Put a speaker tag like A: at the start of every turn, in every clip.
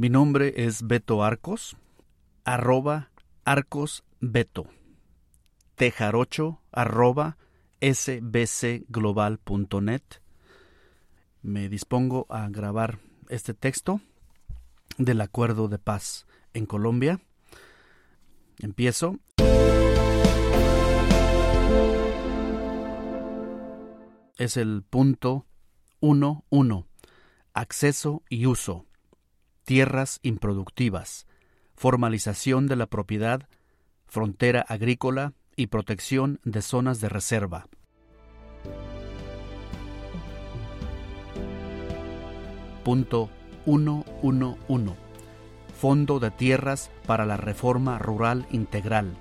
A: Mi nombre es Beto Arcos, arroba Arcos Beto, tejarocho arroba sbcglobal.net. Me dispongo a grabar este texto del acuerdo de paz en Colombia. Empiezo. Es el punto 1.1. Acceso y uso. Tierras improductivas. Formalización de la propiedad. Frontera agrícola y protección de zonas de reserva. Punto 111. Fondo de Tierras para la Reforma Rural Integral.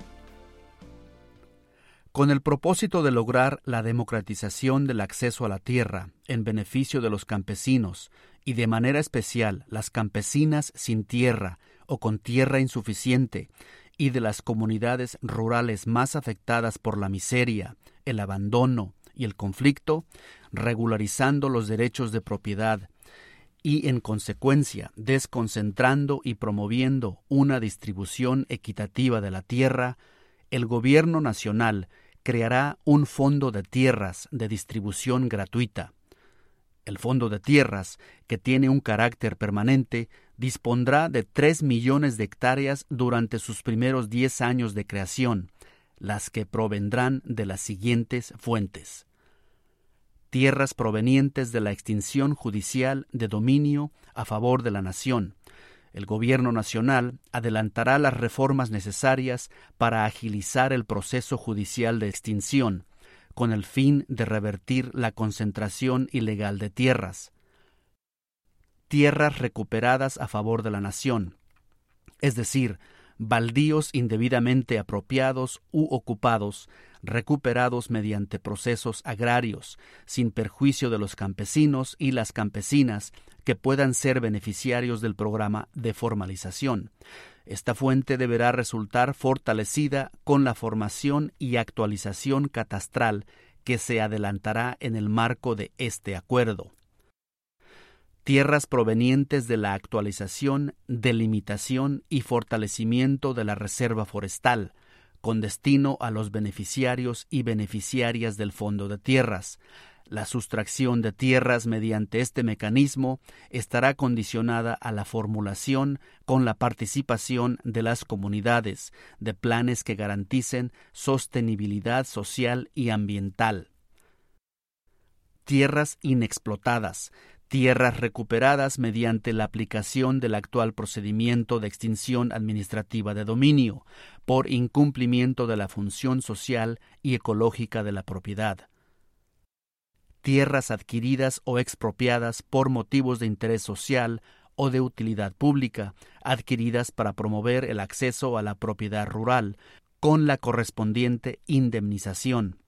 A: Con el propósito de lograr la democratización del acceso a la tierra en beneficio de los campesinos y de manera especial las campesinas sin tierra o con tierra insuficiente y de las comunidades rurales más afectadas por la miseria, el abandono y el conflicto, regularizando los derechos de propiedad y, en consecuencia, desconcentrando y promoviendo una distribución equitativa de la tierra, el Gobierno Nacional creará un fondo de tierras de distribución gratuita. El Fondo de Tierras, que tiene un carácter permanente, dispondrá de tres millones de hectáreas durante sus primeros diez años de creación, las que provendrán de las siguientes fuentes. Tierras provenientes de la extinción judicial de dominio a favor de la nación. El Gobierno Nacional adelantará las reformas necesarias para agilizar el proceso judicial de extinción, con el fin de revertir la concentración ilegal de tierras. Tierras recuperadas a favor de la nación, es decir, baldíos indebidamente apropiados u ocupados, recuperados mediante procesos agrarios, sin perjuicio de los campesinos y las campesinas que puedan ser beneficiarios del programa de formalización. Esta fuente deberá resultar fortalecida con la formación y actualización catastral que se adelantará en el marco de este acuerdo tierras provenientes de la actualización, delimitación y fortalecimiento de la reserva forestal, con destino a los beneficiarios y beneficiarias del Fondo de Tierras. La sustracción de tierras mediante este mecanismo estará condicionada a la formulación con la participación de las comunidades de planes que garanticen sostenibilidad social y ambiental. Tierras inexplotadas, tierras recuperadas mediante la aplicación del actual procedimiento de extinción administrativa de dominio, por incumplimiento de la función social y ecológica de la propiedad. Tierras adquiridas o expropiadas por motivos de interés social o de utilidad pública, adquiridas para promover el acceso a la propiedad rural, con la correspondiente indemnización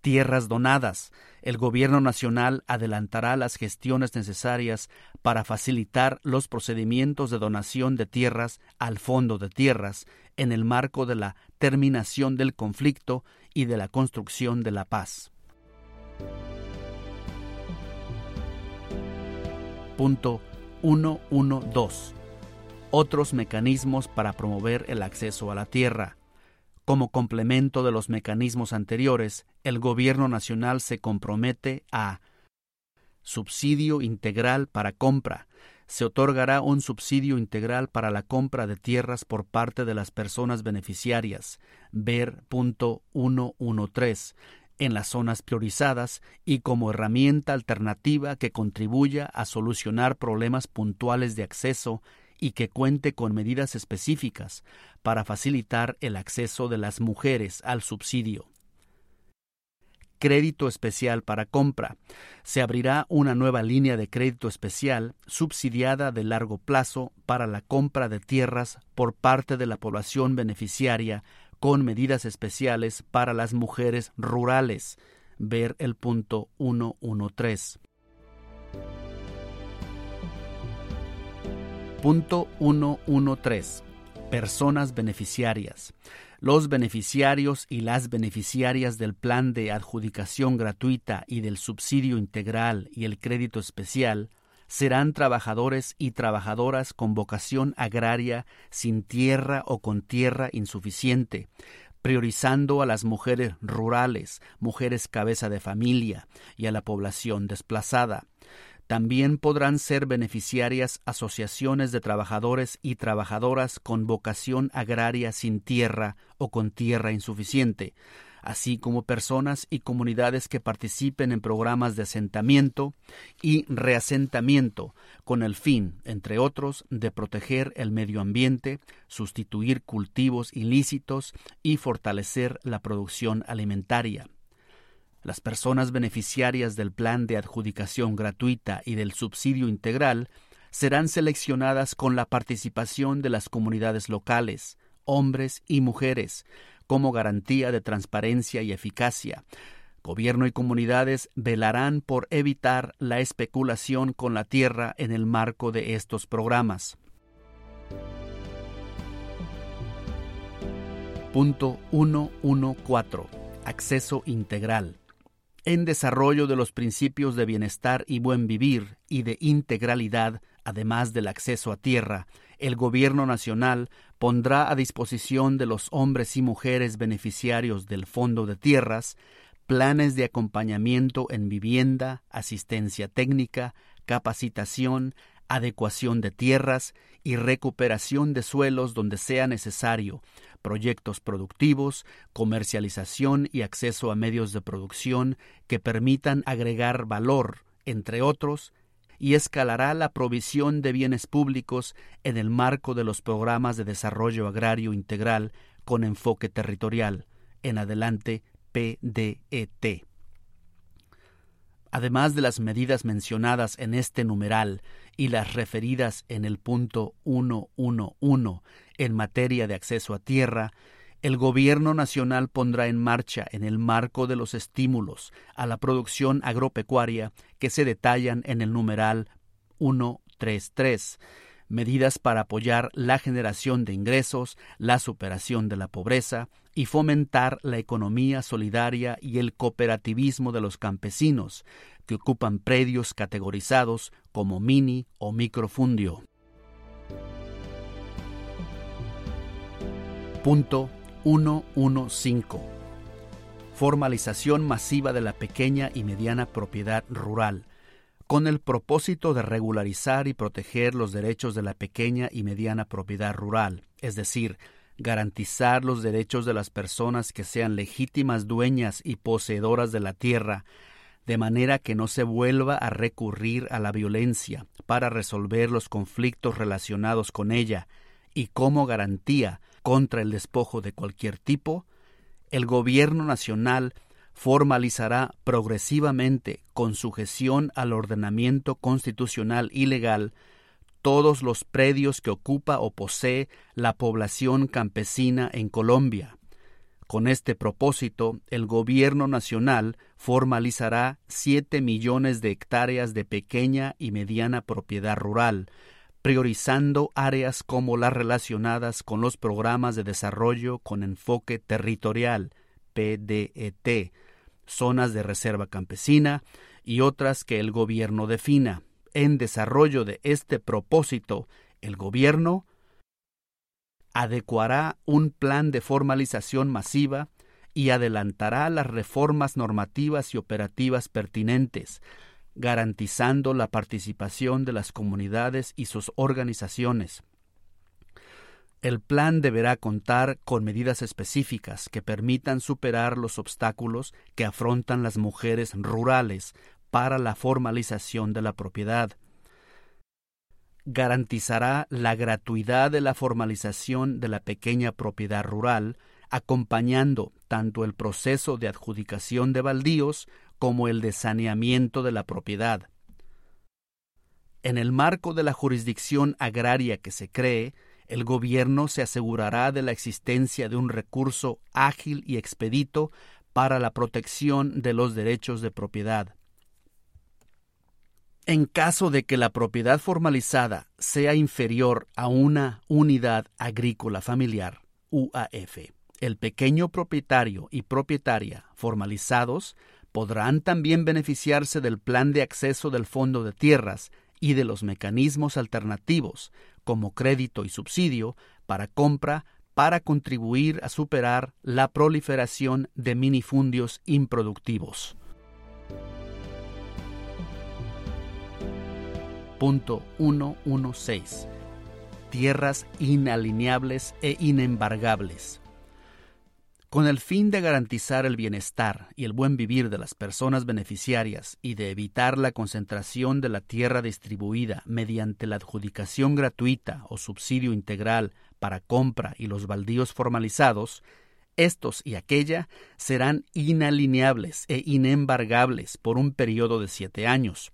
A: tierras donadas. El Gobierno Nacional adelantará las gestiones necesarias para facilitar los procedimientos de donación de tierras al Fondo de Tierras en el marco de la terminación del conflicto y de la construcción de la paz. Punto 112. Otros mecanismos para promover el acceso a la tierra. Como complemento de los mecanismos anteriores, el Gobierno Nacional se compromete a subsidio integral para compra. Se otorgará un subsidio integral para la compra de tierras por parte de las personas beneficiarias, ver punto 113, en las zonas priorizadas y como herramienta alternativa que contribuya a solucionar problemas puntuales de acceso y que cuente con medidas específicas para facilitar el acceso de las mujeres al subsidio. Crédito especial para compra. Se abrirá una nueva línea de crédito especial subsidiada de largo plazo para la compra de tierras por parte de la población beneficiaria con medidas especiales para las mujeres rurales. Ver el punto 113. Punto 113. Personas beneficiarias. Los beneficiarios y las beneficiarias del plan de adjudicación gratuita y del subsidio integral y el crédito especial serán trabajadores y trabajadoras con vocación agraria sin tierra o con tierra insuficiente, priorizando a las mujeres rurales, mujeres cabeza de familia y a la población desplazada. También podrán ser beneficiarias asociaciones de trabajadores y trabajadoras con vocación agraria sin tierra o con tierra insuficiente, así como personas y comunidades que participen en programas de asentamiento y reasentamiento con el fin, entre otros, de proteger el medio ambiente, sustituir cultivos ilícitos y fortalecer la producción alimentaria. Las personas beneficiarias del plan de adjudicación gratuita y del subsidio integral serán seleccionadas con la participación de las comunidades locales, hombres y mujeres, como garantía de transparencia y eficacia. Gobierno y comunidades velarán por evitar la especulación con la tierra en el marco de estos programas. Punto 114. Acceso integral. En desarrollo de los principios de bienestar y buen vivir y de integralidad, además del acceso a tierra, el Gobierno Nacional pondrá a disposición de los hombres y mujeres beneficiarios del Fondo de Tierras planes de acompañamiento en vivienda, asistencia técnica, capacitación, adecuación de tierras y recuperación de suelos donde sea necesario, proyectos productivos, comercialización y acceso a medios de producción que permitan agregar valor, entre otros, y escalará la provisión de bienes públicos en el marco de los programas de desarrollo agrario integral con enfoque territorial, en adelante PDET. Además de las medidas mencionadas en este numeral y las referidas en el punto 111 en materia de acceso a tierra, el Gobierno Nacional pondrá en marcha, en el marco de los estímulos a la producción agropecuaria que se detallan en el numeral 133, medidas para apoyar la generación de ingresos, la superación de la pobreza y fomentar la economía solidaria y el cooperativismo de los campesinos, que ocupan predios categorizados como mini o microfundio. Punto 115. Formalización masiva de la pequeña y mediana propiedad rural, con el propósito de regularizar y proteger los derechos de la pequeña y mediana propiedad rural, es decir, garantizar los derechos de las personas que sean legítimas dueñas y poseedoras de la tierra, de manera que no se vuelva a recurrir a la violencia para resolver los conflictos relacionados con ella, y como garantía contra el despojo de cualquier tipo, el gobierno nacional formalizará progresivamente, con sujeción al ordenamiento constitucional y legal, todos los predios que ocupa o posee la población campesina en Colombia. Con este propósito, el Gobierno Nacional formalizará siete millones de hectáreas de pequeña y mediana propiedad rural, priorizando áreas como las relacionadas con los programas de desarrollo con enfoque territorial, PDET, zonas de reserva campesina y otras que el gobierno defina. En desarrollo de este propósito, el gobierno adecuará un plan de formalización masiva y adelantará las reformas normativas y operativas pertinentes, garantizando la participación de las comunidades y sus organizaciones. El plan deberá contar con medidas específicas que permitan superar los obstáculos que afrontan las mujeres rurales para la formalización de la propiedad. Garantizará la gratuidad de la formalización de la pequeña propiedad rural, acompañando tanto el proceso de adjudicación de baldíos como el de saneamiento de la propiedad. En el marco de la jurisdicción agraria que se cree, el gobierno se asegurará de la existencia de un recurso ágil y expedito para la protección de los derechos de propiedad. En caso de que la propiedad formalizada sea inferior a una unidad agrícola familiar, UAF, el pequeño propietario y propietaria formalizados podrán también beneficiarse del plan de acceso del Fondo de Tierras y de los mecanismos alternativos, como crédito y subsidio, para compra para contribuir a superar la proliferación de minifundios improductivos. Punto 116. Tierras inalineables e inembargables. Con el fin de garantizar el bienestar y el buen vivir de las personas beneficiarias y de evitar la concentración de la tierra distribuida mediante la adjudicación gratuita o subsidio integral para compra y los baldíos formalizados, estos y aquella serán inalineables e inembargables por un periodo de siete años.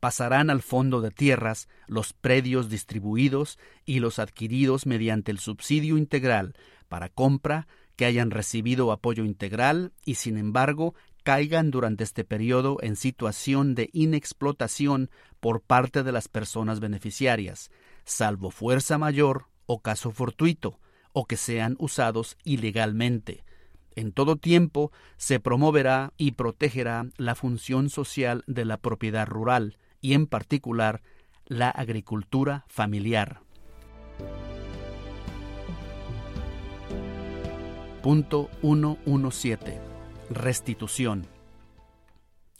A: Pasarán al fondo de tierras los predios distribuidos y los adquiridos mediante el subsidio integral para compra que hayan recibido apoyo integral y sin embargo caigan durante este periodo en situación de inexplotación por parte de las personas beneficiarias, salvo fuerza mayor o caso fortuito, o que sean usados ilegalmente. En todo tiempo se promoverá y protegerá la función social de la propiedad rural y en particular la agricultura familiar. Punto 117. Restitución.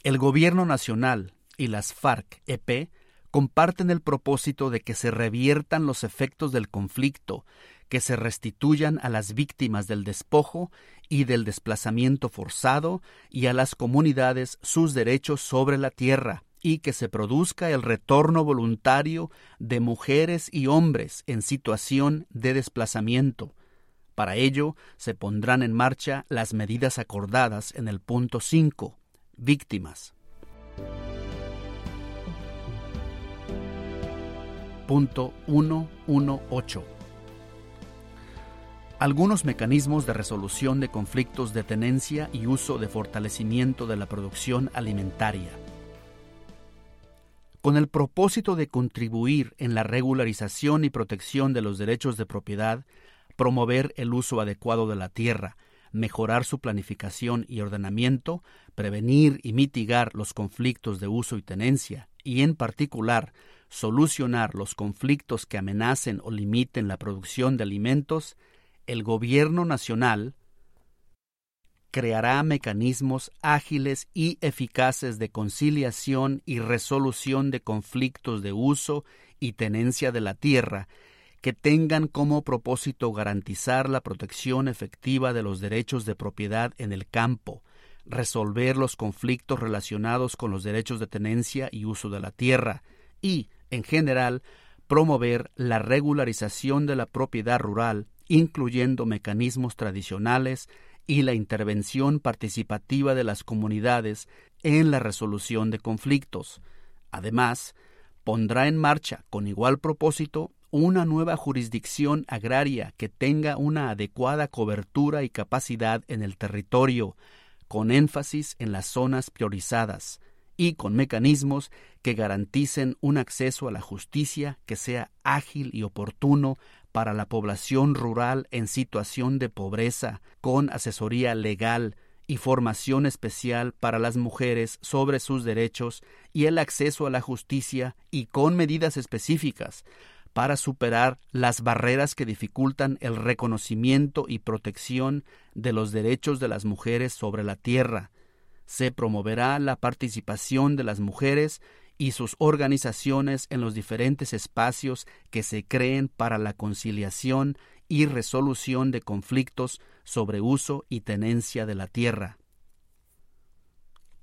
A: El Gobierno Nacional y las FARC-EP comparten el propósito de que se reviertan los efectos del conflicto, que se restituyan a las víctimas del despojo y del desplazamiento forzado y a las comunidades sus derechos sobre la tierra, y que se produzca el retorno voluntario de mujeres y hombres en situación de desplazamiento, para ello se pondrán en marcha las medidas acordadas en el punto 5. Víctimas. Punto 118. Algunos mecanismos de resolución de conflictos de tenencia y uso de fortalecimiento de la producción alimentaria. Con el propósito de contribuir en la regularización y protección de los derechos de propiedad, promover el uso adecuado de la tierra, mejorar su planificación y ordenamiento, prevenir y mitigar los conflictos de uso y tenencia, y en particular solucionar los conflictos que amenacen o limiten la producción de alimentos, el Gobierno Nacional creará mecanismos ágiles y eficaces de conciliación y resolución de conflictos de uso y tenencia de la tierra que tengan como propósito garantizar la protección efectiva de los derechos de propiedad en el campo, resolver los conflictos relacionados con los derechos de tenencia y uso de la tierra y, en general, promover la regularización de la propiedad rural, incluyendo mecanismos tradicionales y la intervención participativa de las comunidades en la resolución de conflictos. Además, pondrá en marcha, con igual propósito, una nueva jurisdicción agraria que tenga una adecuada cobertura y capacidad en el territorio, con énfasis en las zonas priorizadas y con mecanismos que garanticen un acceso a la justicia que sea ágil y oportuno para la población rural en situación de pobreza, con asesoría legal y formación especial para las mujeres sobre sus derechos y el acceso a la justicia y con medidas específicas para superar las barreras que dificultan el reconocimiento y protección de los derechos de las mujeres sobre la tierra. Se promoverá la participación de las mujeres y sus organizaciones en los diferentes espacios que se creen para la conciliación y resolución de conflictos sobre uso y tenencia de la tierra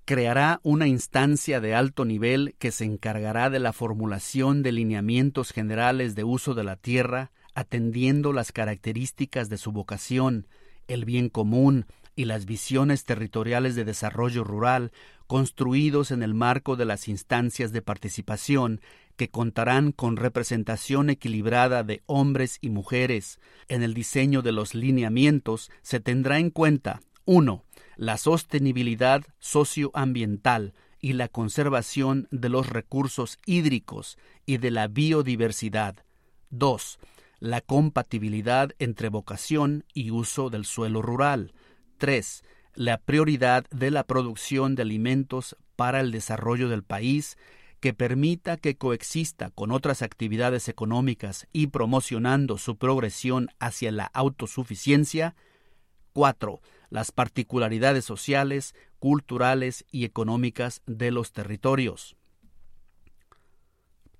A: creará una instancia de alto nivel que se encargará de la formulación de lineamientos generales de uso de la tierra, atendiendo las características de su vocación, el bien común y las visiones territoriales de desarrollo rural construidos en el marco de las instancias de participación que contarán con representación equilibrada de hombres y mujeres. En el diseño de los lineamientos se tendrá en cuenta 1 la sostenibilidad socioambiental y la conservación de los recursos hídricos y de la biodiversidad. 2. La compatibilidad entre vocación y uso del suelo rural. 3. La prioridad de la producción de alimentos para el desarrollo del país que permita que coexista con otras actividades económicas y promocionando su progresión hacia la autosuficiencia. 4. Las particularidades sociales, culturales y económicas de los territorios.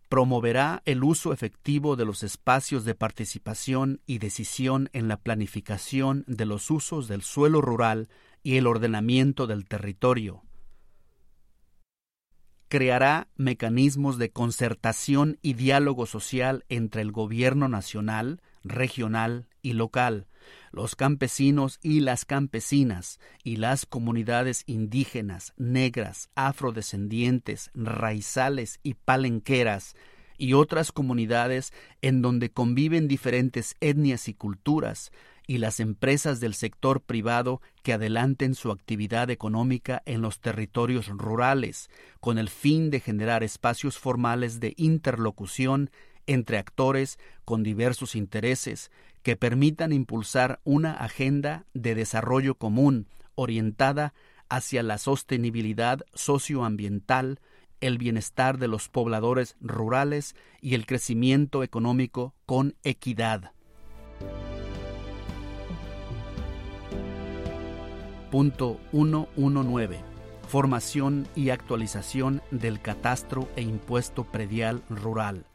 A: Promoverá el uso efectivo de los espacios de participación y decisión en la planificación de los usos del suelo rural y el ordenamiento del territorio creará mecanismos de concertación y diálogo social entre el gobierno nacional, regional y local, los campesinos y las campesinas y las comunidades indígenas, negras, afrodescendientes, raizales y palenqueras y otras comunidades en donde conviven diferentes etnias y culturas, y las empresas del sector privado que adelanten su actividad económica en los territorios rurales, con el fin de generar espacios formales de interlocución entre actores con diversos intereses que permitan impulsar una agenda de desarrollo común orientada hacia la sostenibilidad socioambiental, el bienestar de los pobladores rurales y el crecimiento económico con equidad. Punto 119. Formación y actualización del catastro e impuesto predial rural.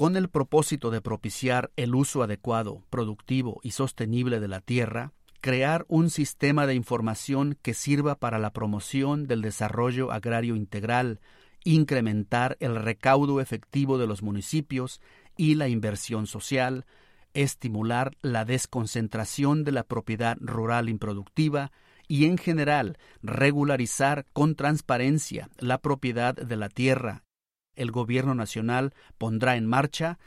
A: Con el propósito de propiciar el uso adecuado, productivo y sostenible de la tierra, crear un sistema de información que sirva para la promoción del desarrollo agrario integral, incrementar el recaudo efectivo de los municipios y la inversión social, estimular la desconcentración de la propiedad rural improductiva y en general regularizar con transparencia la propiedad de la tierra. El Gobierno Nacional pondrá en marcha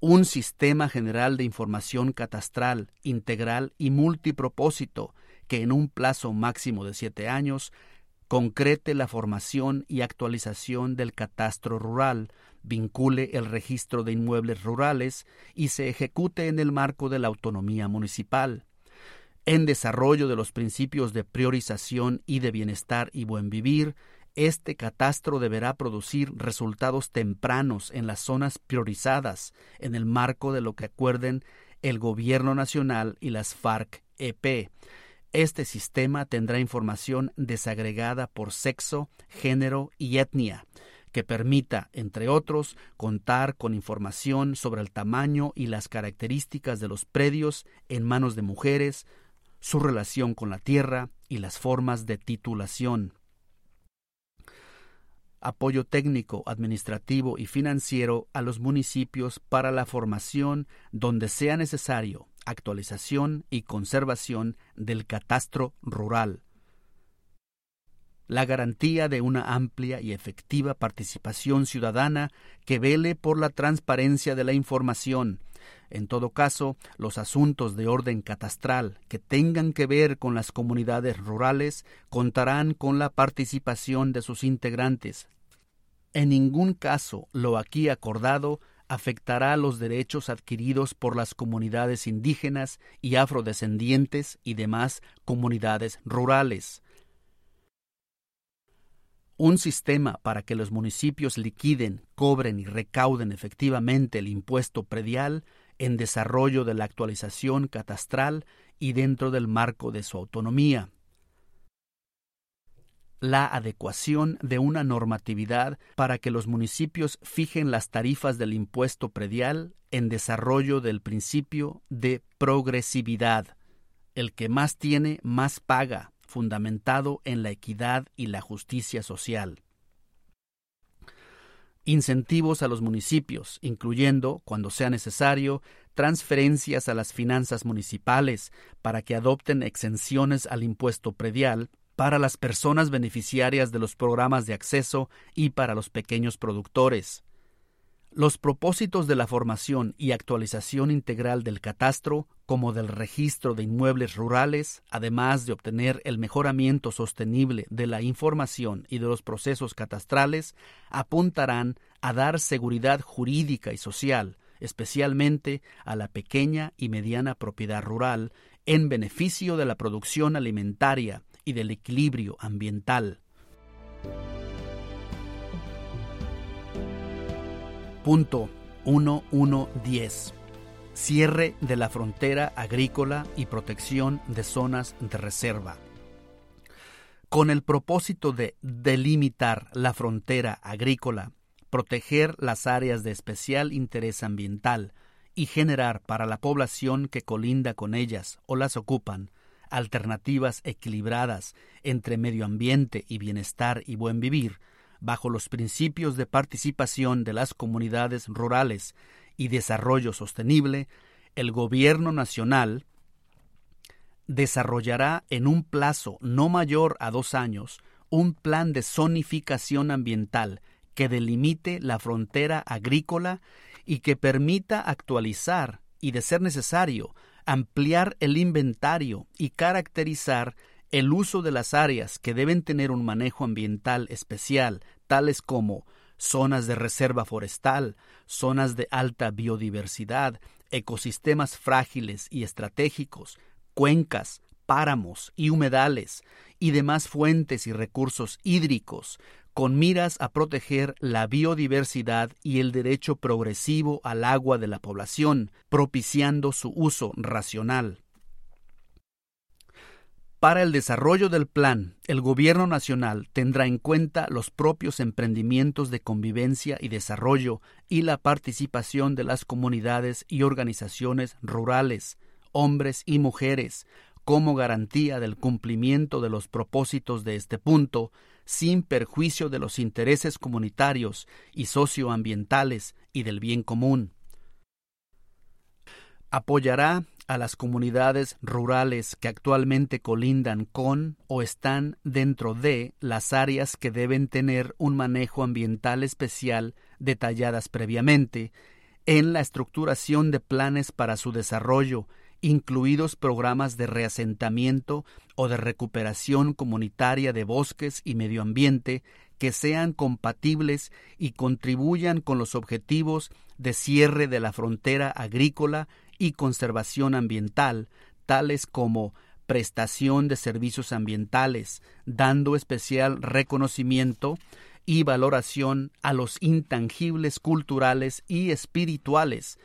A: un sistema general de información catastral, integral y multipropósito que en un plazo máximo de siete años concrete la formación y actualización del catastro rural, vincule el registro de inmuebles rurales y se ejecute en el marco de la autonomía municipal. En desarrollo de los principios de priorización y de bienestar y buen vivir, este catastro deberá producir resultados tempranos en las zonas priorizadas en el marco de lo que acuerden el Gobierno Nacional y las FARC-EP. Este sistema tendrá información desagregada por sexo, género y etnia, que permita, entre otros, contar con información sobre el tamaño y las características de los predios en manos de mujeres, su relación con la tierra y las formas de titulación. Apoyo técnico, administrativo y financiero a los municipios para la formación donde sea necesario, actualización y conservación del catastro rural la garantía de una amplia y efectiva participación ciudadana que vele por la transparencia de la información. En todo caso, los asuntos de orden catastral que tengan que ver con las comunidades rurales contarán con la participación de sus integrantes. En ningún caso lo aquí acordado afectará los derechos adquiridos por las comunidades indígenas y afrodescendientes y demás comunidades rurales un sistema para que los municipios liquiden, cobren y recauden efectivamente el impuesto predial en desarrollo de la actualización catastral y dentro del marco de su autonomía. La adecuación de una normatividad para que los municipios fijen las tarifas del impuesto predial en desarrollo del principio de progresividad. El que más tiene, más paga, fundamentado en la equidad y la justicia social. Incentivos a los municipios, incluyendo, cuando sea necesario, transferencias a las finanzas municipales para que adopten exenciones al impuesto predial para las personas beneficiarias de los programas de acceso y para los pequeños productores. Los propósitos de la formación y actualización integral del catastro, como del registro de inmuebles rurales, además de obtener el mejoramiento sostenible de la información y de los procesos catastrales, apuntarán a dar seguridad jurídica y social, especialmente a la pequeña y mediana propiedad rural, en beneficio de la producción alimentaria y del equilibrio ambiental. Punto 1110. Cierre de la frontera agrícola y protección de zonas de reserva. Con el propósito de delimitar la frontera agrícola, proteger las áreas de especial interés ambiental y generar para la población que colinda con ellas o las ocupan alternativas equilibradas entre medio ambiente y bienestar y buen vivir, bajo los principios de participación de las comunidades rurales y desarrollo sostenible, el Gobierno Nacional desarrollará en un plazo no mayor a dos años un plan de zonificación ambiental que delimite la frontera agrícola y que permita actualizar y, de ser necesario, ampliar el inventario y caracterizar el uso de las áreas que deben tener un manejo ambiental especial, tales como zonas de reserva forestal, zonas de alta biodiversidad, ecosistemas frágiles y estratégicos, cuencas, páramos y humedales, y demás fuentes y recursos hídricos, con miras a proteger la biodiversidad y el derecho progresivo al agua de la población, propiciando su uso racional. Para el desarrollo del plan, el Gobierno Nacional tendrá en cuenta los propios emprendimientos de convivencia y desarrollo y la participación de las comunidades y organizaciones rurales, hombres y mujeres, como garantía del cumplimiento de los propósitos de este punto, sin perjuicio de los intereses comunitarios y socioambientales y del bien común. Apoyará a las comunidades rurales que actualmente colindan con o están dentro de las áreas que deben tener un manejo ambiental especial detalladas previamente en la estructuración de planes para su desarrollo incluidos programas de reasentamiento o de recuperación comunitaria de bosques y medio ambiente que sean compatibles y contribuyan con los objetivos de cierre de la frontera agrícola y conservación ambiental, tales como prestación de servicios ambientales, dando especial reconocimiento y valoración a los intangibles culturales y espirituales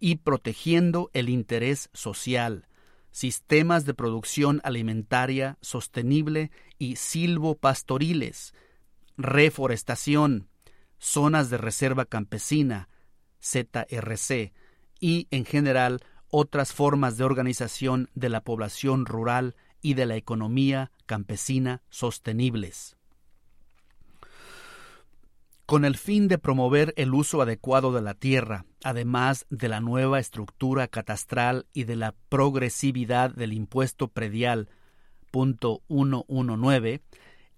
A: y protegiendo el interés social, sistemas de producción alimentaria sostenible y silvopastoriles, reforestación, zonas de reserva campesina, ZRC, y en general otras formas de organización de la población rural y de la economía campesina sostenibles con el fin de promover el uso adecuado de la tierra, además de la nueva estructura catastral y de la progresividad del impuesto predial. Punto 119,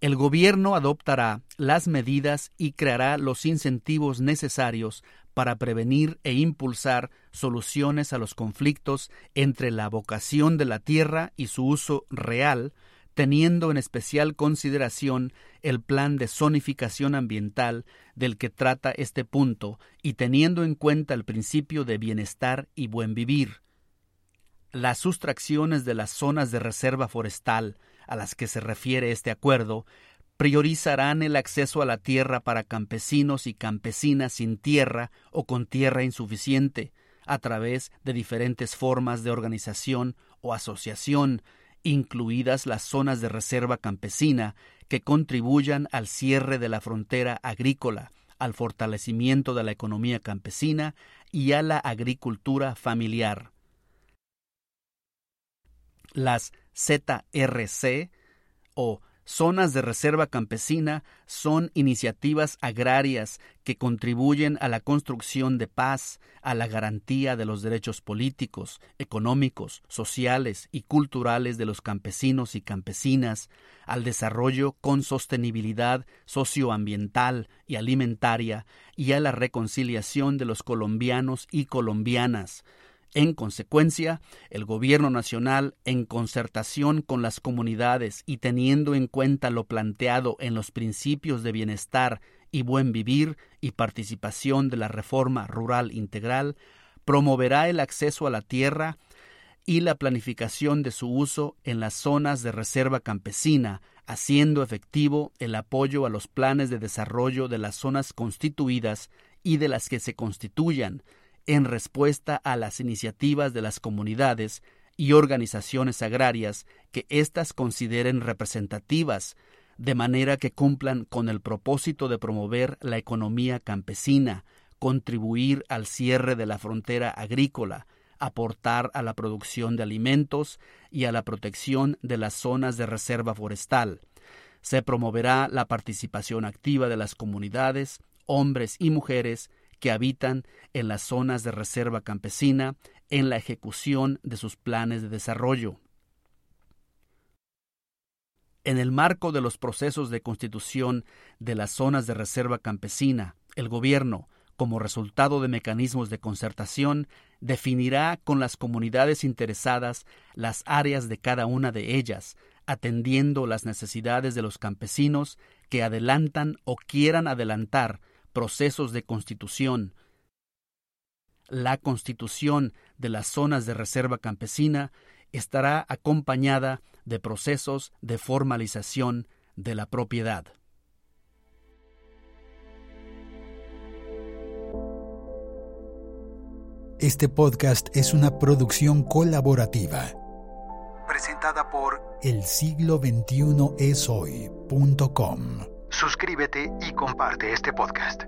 A: el gobierno adoptará las medidas y creará los incentivos necesarios para prevenir e impulsar soluciones a los conflictos entre la vocación de la tierra y su uso real, teniendo en especial consideración el plan de zonificación ambiental del que trata este punto y teniendo en cuenta el principio de bienestar y buen vivir. Las sustracciones de las zonas de reserva forestal a las que se refiere este acuerdo priorizarán el acceso a la tierra para campesinos y campesinas sin tierra o con tierra insuficiente, a través de diferentes formas de organización o asociación incluidas las zonas de reserva campesina que contribuyan al cierre de la frontera agrícola, al fortalecimiento de la economía campesina y a la agricultura familiar. Las ZRC o Zonas de reserva campesina son iniciativas agrarias que contribuyen a la construcción de paz, a la garantía de los derechos políticos, económicos, sociales y culturales de los campesinos y campesinas, al desarrollo con sostenibilidad socioambiental y alimentaria y a la reconciliación de los colombianos y colombianas, en consecuencia, el Gobierno Nacional, en concertación con las comunidades y teniendo en cuenta lo planteado en los principios de bienestar y buen vivir y participación de la reforma rural integral, promoverá el acceso a la tierra y la planificación de su uso en las zonas de reserva campesina, haciendo efectivo el apoyo a los planes de desarrollo de las zonas constituidas y de las que se constituyan en respuesta a las iniciativas de las comunidades y organizaciones agrarias que éstas consideren representativas, de manera que cumplan con el propósito de promover la economía campesina, contribuir al cierre de la frontera agrícola, aportar a la producción de alimentos y a la protección de las zonas de reserva forestal. Se promoverá la participación activa de las comunidades, hombres y mujeres que habitan en las zonas de reserva campesina en la ejecución de sus planes de desarrollo. En el marco de los procesos de constitución de las zonas de reserva campesina, el gobierno, como resultado de mecanismos de concertación, definirá con las comunidades interesadas las áreas de cada una de ellas, atendiendo las necesidades de los campesinos que adelantan o quieran adelantar procesos de constitución, la constitución de las zonas de reserva campesina estará acompañada de procesos de formalización de la propiedad.
B: Este podcast es una producción colaborativa. Presentada por elsiglo21eshoy.com. Suscríbete y comparte este podcast.